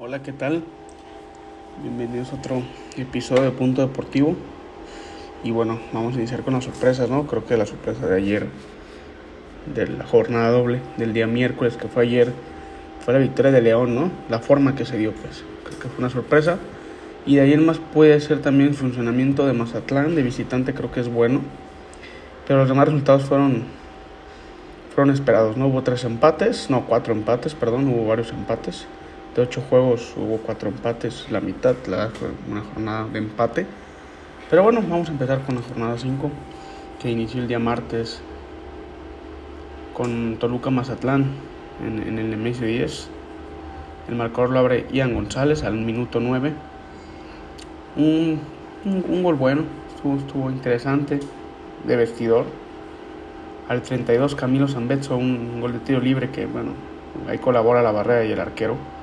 Hola, ¿qué tal? Bienvenidos a otro episodio de Punto Deportivo. Y bueno, vamos a iniciar con las sorpresas, ¿no? Creo que la sorpresa de ayer, de la jornada doble, del día miércoles que fue ayer, fue la victoria de León, ¿no? La forma que se dio, pues, creo que fue una sorpresa. Y de ayer más puede ser también el funcionamiento de Mazatlán, de visitante, creo que es bueno. Pero los demás resultados fueron, fueron esperados, ¿no? Hubo tres empates, no, cuatro empates, perdón, hubo varios empates de ocho juegos hubo cuatro empates, la mitad, la, una jornada de empate. Pero bueno, vamos a empezar con la jornada 5, que inició el día martes con Toluca Mazatlán en, el MS10. El marcador lo abre Ian González al minuto 9. Un, un, gol bueno, estuvo, estuvo, interesante, de vestidor. Al 32 Camilo Zambetso, un gol de tiro libre que, bueno, ahí colabora la barrera y el arquero.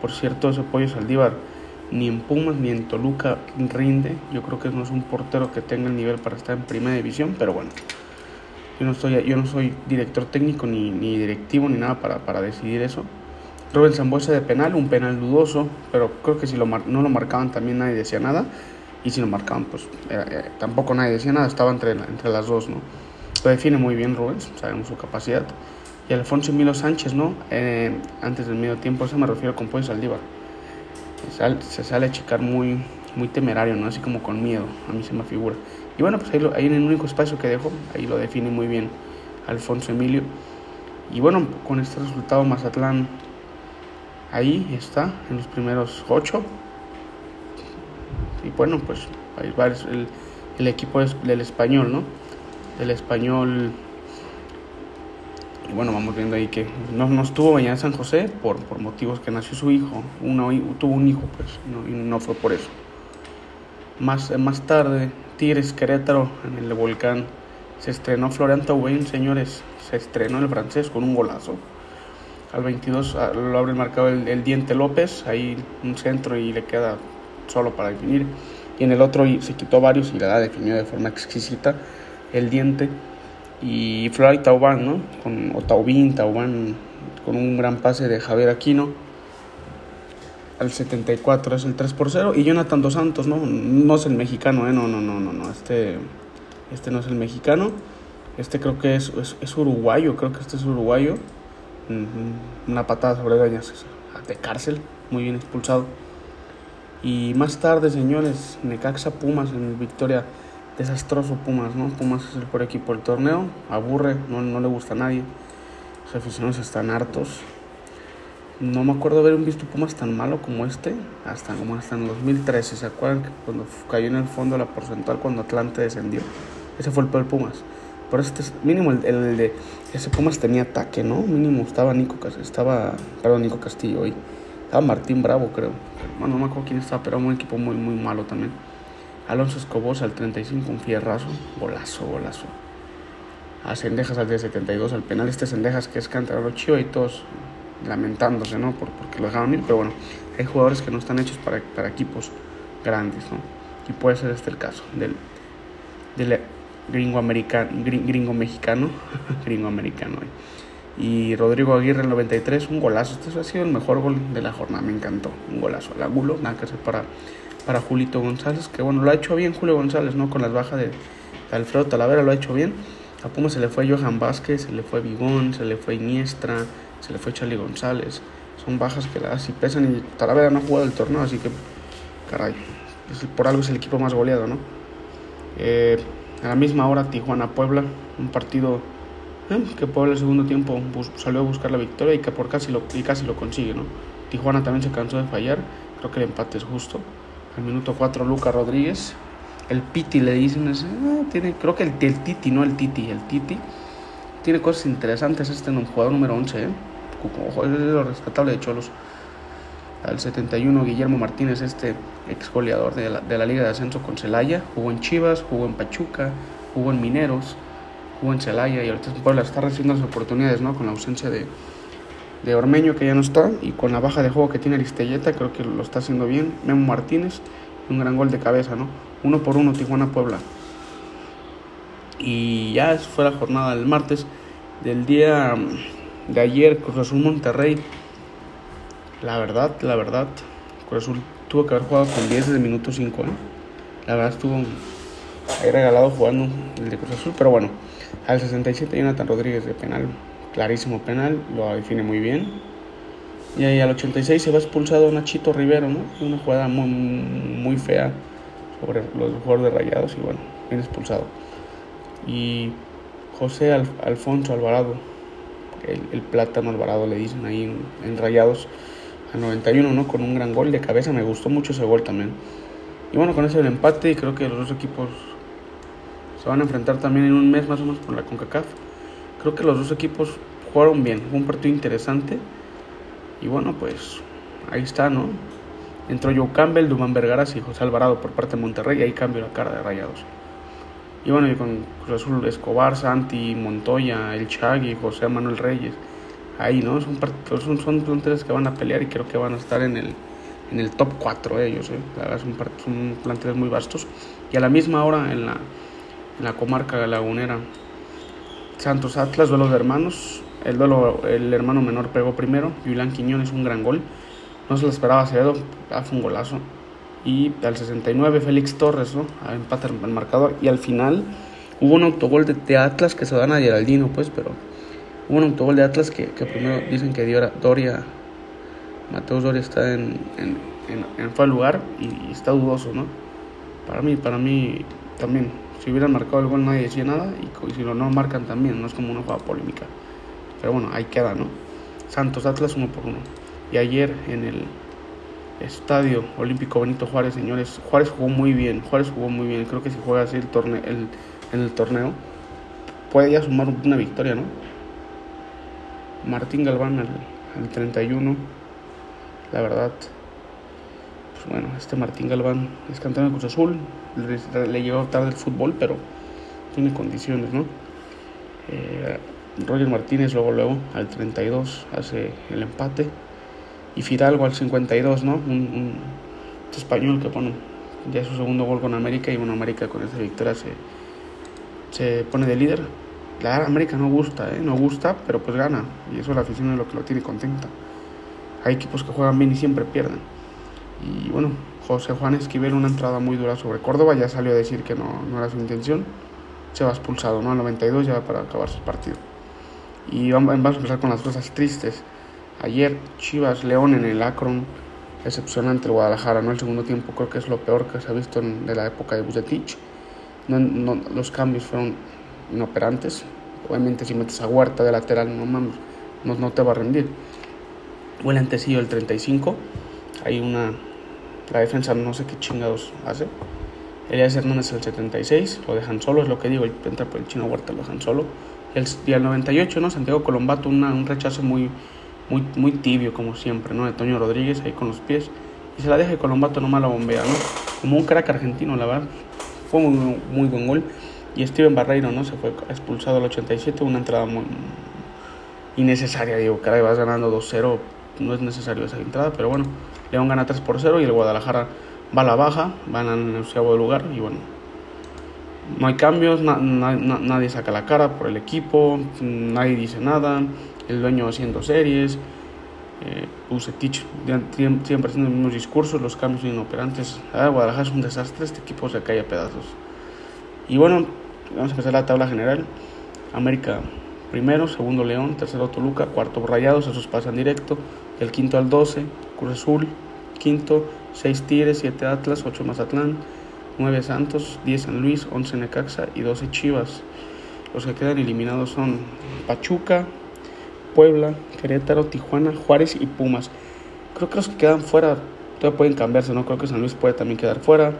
Por cierto, ese Pollo Saldívar ni en Pumas ni en Toluca rinde. Yo creo que no es un portero que tenga el nivel para estar en primera división, pero bueno. Yo no, estoy, yo no soy director técnico ni, ni directivo ni nada para, para decidir eso. Rubén Zambuesa de penal, un penal dudoso, pero creo que si lo no lo marcaban también nadie decía nada. Y si lo marcaban, pues eh, tampoco nadie decía nada, estaba entre, entre las dos, ¿no? Lo define muy bien Rubens, sabemos su capacidad y Alfonso Emilio Sánchez, ¿no? Eh, antes del medio tiempo, eso me refiero con Pollo Saldívar. Se sale, a checar muy, muy temerario, ¿no? Así como con miedo, a mí se me figura. Y bueno, pues ahí, en el único espacio que dejo, ahí lo define muy bien Alfonso Emilio. Y bueno, con este resultado Mazatlán ahí está, en los primeros ocho. Y bueno, pues ahí va el, el equipo del español, ¿no? El español y bueno, vamos viendo ahí que no, no estuvo en San José por, por motivos que nació su hijo. Uno, tuvo un hijo, pues, no, y no fue por eso. Más, más tarde, Tigres Querétaro en el Volcán. Se estrenó Florian Thauvin, señores. Se estrenó el francés con un golazo. Al 22 ah, lo abre el marcado el, Diente López. Ahí un centro y le queda solo para definir. Y en el otro se quitó varios y la definió de forma exquisita el Diente y Flora y Taubán, ¿no? Con, o Taubín, Taubán, con un gran pase de Javier Aquino. Al 74 es el 3 por 0. Y Jonathan Dos Santos, ¿no? No es el mexicano, ¿eh? No, no, no, no, no. Este, este no es el mexicano. Este creo que es, es, uruguayo, creo que este es uruguayo. Una patada sobre dañas de cárcel, muy bien expulsado. Y más tarde, señores, Necaxa Pumas en Victoria desastroso Pumas, ¿no? Pumas es el peor equipo del torneo, aburre, no, no le gusta a nadie. Los aficionados están hartos. No me acuerdo haber visto Pumas tan malo como este, hasta como hasta en 2013. ¿Se acuerdan cuando cayó en el fondo la porcentual cuando Atlante descendió? Ese fue el peor Pumas. Por este mínimo el, el, de ese Pumas tenía ataque, ¿no? Mínimo estaba Nico estaba, perdón, Nico Castillo hoy. Estaba Martín Bravo, creo. Bueno, no me acuerdo quién estaba, pero era un equipo muy muy malo también. Alonso Escobos al 35, un fierrazo, golazo, golazo. A Cendejas al 72, al penal este Cendejas que es cantarero chido y todos lamentándose, ¿no? Por, porque lo dejaron ir, pero bueno, hay jugadores que no están hechos para, para equipos grandes, ¿no? Y puede ser este el caso del, gringo, americano, gringo mexicano, gringo americano. Y Rodrigo Aguirre el 93, un golazo. Este ha sido el mejor gol de la jornada, me encantó. Un golazo al ángulo, nada que hacer para para Julito González, que bueno, lo ha hecho bien Julio González, ¿no? Con las bajas de, Alfredo Talavera lo ha hecho bien. A Puma se le fue Johan Vázquez, se le fue Bigón, se le fue Iniestra, se le fue Charlie González. Son bajas que las y pesan y Talavera no ha jugado el torneo, así que, caray, por algo es el equipo más goleado, ¿no? Eh, a la misma hora Tijuana-Puebla, un partido eh, que Puebla el segundo tiempo salió a buscar la victoria y que por casi lo, y casi lo consigue, ¿no? Tijuana también se cansó de fallar, creo que el empate es justo. Minuto 4, Luca Rodríguez. El Piti le dicen, ah, tiene, creo que el, Titi, no el Titi, el Titi. Tiene cosas interesantes este jugador número 11, ¿eh? Ojo, es lo rescatable de Cholos. Al 71, Guillermo Martínez, este ex goleador de la, de la Liga de Ascenso con Celaya. Jugó en Chivas, jugó en Pachuca, jugó en Mineros, jugó en Celaya y ahorita Puebla está recibiendo las oportunidades, ¿no? Con la ausencia de, de Ormeño que ya no está y con la baja de juego que tiene Aristelleta creo que lo está haciendo bien. Memo Martínez, un gran gol de cabeza, ¿no? Uno por uno Tijuana-Puebla. Y ya fue la jornada del martes. Del día mm, de ayer, Cruz Azul Monterrey. la verdad, la verdad, Cruz Azul tuvo que haber jugado con 10 desde el minuto 5. ¿eh? La verdad estuvo ahí regalado jugando el de Cruz Azul, pero bueno, al 67 Jonathan Rodríguez de penal, clarísimo penal, lo define muy bien. Y ahí al 86 se va expulsado Nachito Rivero, ¿no? Una jugada muy, muy fea sobre los jugadores de Rayados y bueno, bien expulsado. Y José Alfonso Alvarado, el, plátano Alvarado le dicen ahí en, Rayados al 91, ¿no? Con un gran gol de cabeza, me gustó mucho ese gol también. Y bueno, con ese el empate creo que los dos equipos se van a enfrentar también en un mes más o menos por la CONCACAF. Creo que los dos equipos jugaron bien, fue un partido interesante. Y bueno, pues ahí está, ¿no? Entró Joe Campbell, Duman Vergaras y José Alvarado por parte de Monterrey ahí cambio la cara de Rayados. Y bueno, y con Cruz Azul Escobar, Santi, Montoya, El Chagui, José Manuel Reyes. Ahí, ¿no? Son, son, son planteles que van a pelear y creo que van a estar en el, en el top 4 ellos. ¿eh? Son, son planteles muy vastos. Y a la misma hora en la, en la comarca lagunera, Santos Atlas, duelo de hermanos. El duelo, el hermano menor pegó primero. Julián Quiñones, un gran gol. No se lo esperaba Acevedo, ah, fue un golazo. Y al 69 Félix Torres, ¿no? A empate el marcador. Y al final hubo un autogol de, Atlas que se dan a Geraldino, pues, pero hubo un autogol de Atlas que, primero dicen que Doria, Mateus Doria está en, en, en, en lugar y, está dudoso, ¿no? Para mí, para mí también, si hubieran marcado el gol nadie decía nada y, si lo no marcan también, no es como una jugada polémica. Pero bueno, ahí queda, ¿no? Santos Atlas uno por uno. Y ayer en el Estadio Olímpico Benito Juárez, señores. Juárez jugó muy bien, Juárez jugó muy bien. Creo que si juega así el torneo, el, en el torneo, puede ya sumar una victoria, ¿no? Martín Galván al, 31, la verdad. Pues bueno, este Martín Galván es campeón de Cruz Azul, le, le, llegó tarde el fútbol, pero tiene condiciones, ¿no? Eh, Roger Martínez luego, luego, al 32, hace el empate y Fidalgo al 52, ¿no? Un, español que pone ya su segundo gol con América y bueno, América con esa victoria se, se pone de líder. La América no gusta, ¿eh? No gusta, pero pues gana y eso la afición es lo que lo tiene contenta. Hay equipos que juegan bien y siempre pierden. Y bueno, José Juan Esquivel, una entrada muy dura sobre Córdoba, ya salió a decir que no, no era su intención. Se va expulsado, ¿no? Al 92 ya para acabar su partido. Y vamos, a empezar con las cosas tristes. Ayer Chivas León en el Akron, excepcionante el Guadalajara, ¿no? El segundo tiempo creo que es lo peor que se ha visto de la época de Bucetich. No, los cambios fueron inoperantes. Obviamente si metes a Huerta de lateral, no mames, no, te va a rendir. O el antecillo el 35, hay una... La defensa no sé qué chingados hace. Elías Hernández el 76, lo dejan solo, es lo que digo, entra por el chino Huerta, lo dejan solo. Y el 98, ¿no? Santiago Colombato, un rechazo muy muy, muy tibio como siempre, ¿no? De Toño Rodríguez ahí con los pies. Y se la deja y Colombato nomás la bombea, ¿no? Como un crack argentino, la verdad. Fue muy, muy buen gol. Y Steven Barreiro, ¿no? Se fue expulsado al 87, una entrada muy innecesaria, digo, caray, vas ganando 2-0, no es necesario esa entrada, pero bueno, León gana 3 por 0 y el Guadalajara va a la baja, van al onceavo lugar y bueno, no hay cambios, nadie saca la cara por el equipo, nadie dice nada, el dueño haciendo series, eh, siempre haciendo los mismos discursos, los cambios inoperantes. Ah, Guadalajara es un desastre, este equipo se cae a pedazos. Y bueno, vamos a empezar la tabla general. América primero, segundo León, tercero Toluca, cuarto Rayados, esos pasan directo, del quinto al 12, Cruz Azul, quinto, seis Tigres, siete Atlas, ocho Mazatlán, nueve Santos, diez San Luis, once Necaxa y doce Chivas. Los que quedan eliminados son Pachuca, Puebla, Querétaro, Tijuana, Juárez y Pumas. Creo que los que quedan fuera todavía pueden cambiarse, ¿no? Creo que San Luis puede también quedar fuera.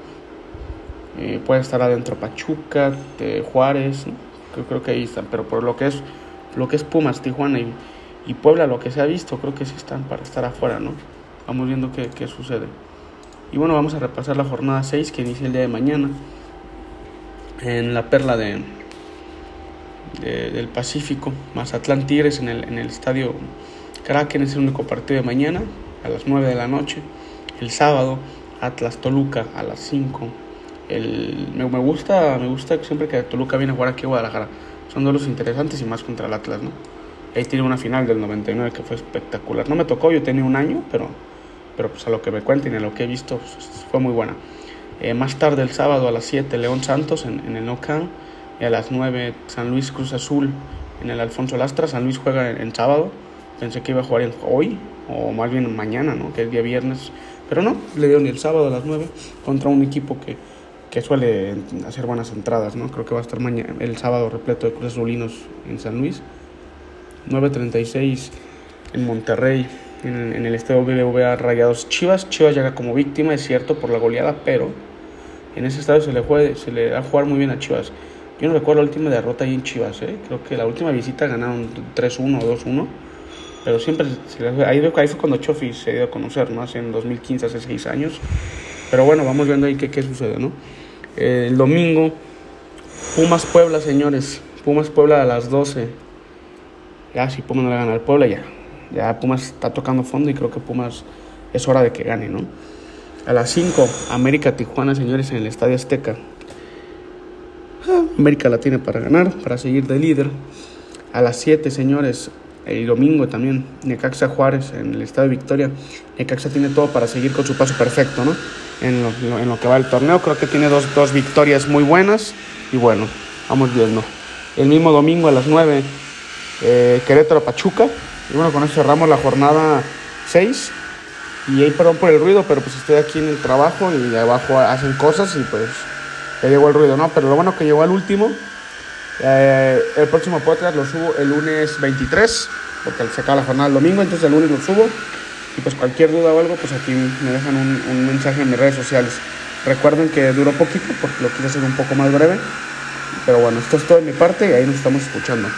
Eh, puede estar adentro Pachuca, Juárez, creo, que ahí están, pero por lo que es lo que es Pumas, Tijuana y, Puebla, lo que se ha visto, creo que sí están para estar afuera, ¿no? Vamos viendo qué, qué sucede. Y bueno, vamos a repasar la jornada 6 que inicia el día de mañana en la perla de, del Pacífico, Mazatlán Tigres en el, en el estadio Kraken es el único partido de mañana a las 9 de la noche. El sábado Atlas Toluca a las 5. El, me, gusta me gusta siempre que Toluca viene a jugar aquí a Guadalajara. Son duelos interesantes y más contra el Atlas, ¿no? Ahí tiene una final del 99 que fue espectacular. No me tocó, yo tenía un año, pero, pero pues a lo que me cuenten y a lo que he visto pues, fue muy buena. Eh, más tarde el sábado a las 7 León Santos en, el No Camp y a las 9 San Luis Cruz Azul en el Alfonso Lastra. San Luis juega en, sábado. Pensé que iba a jugar hoy o más bien mañana, ¿no? que es día viernes. Pero no, le dio ni el sábado a las 9 contra un equipo que, que suele hacer buenas entradas. ¿no? Creo que va a estar mañana, el sábado repleto de Cruz Azulinos en San Luis. 9.36 en Monterrey, en, en el estadio BBVA Rayados Chivas. Chivas llega como víctima, es cierto, por la goleada, pero en ese estadio se le, juega, se le da a jugar muy bien a Chivas. Yo no recuerdo la última derrota ahí en Chivas, ¿eh? creo que la última visita ganaron 3-1 o 2-1, pero siempre se ahí, ahí, fue cuando Chofi se dio a conocer, ¿no? Hace en 2015, hace 6 años. Pero bueno, vamos viendo ahí qué, qué sucede, ¿no? Eh, el domingo, Pumas Puebla, señores. Pumas Puebla a las 12. Ya, si Pumas no le gana al Puebla, ya. Ya Pumas está tocando fondo y creo que Pumas es hora de que gane, ¿no? A las 5, América Tijuana, señores, en el Estadio Azteca. América la tiene para ganar, para seguir de líder. A las 7, señores, el domingo también, Necaxa Juárez en el Estadio Victoria. Necaxa tiene todo para seguir con su paso perfecto, ¿no? En lo, en lo que va el torneo, creo que tiene dos, dos victorias muy buenas. Y bueno, vamos viendo. El mismo domingo a las 9, eh, Querétaro Pachuca. Y bueno, con eso cerramos la jornada 6. Y ahí perdón por el ruido, pero pues estoy aquí en el trabajo y abajo hacen cosas y pues ya llegó el ruido, ¿no? Pero lo bueno que llegó al último. Eh, el próximo podcast lo subo el lunes 23, porque se acaba la jornada el domingo, entonces el lunes lo subo. Y pues cualquier duda o algo, pues aquí me dejan un, un mensaje en mis redes sociales. Recuerden que duró poquito porque lo quise hacer un poco más breve. Pero bueno, esto es todo de mi parte y ahí nos estamos escuchando.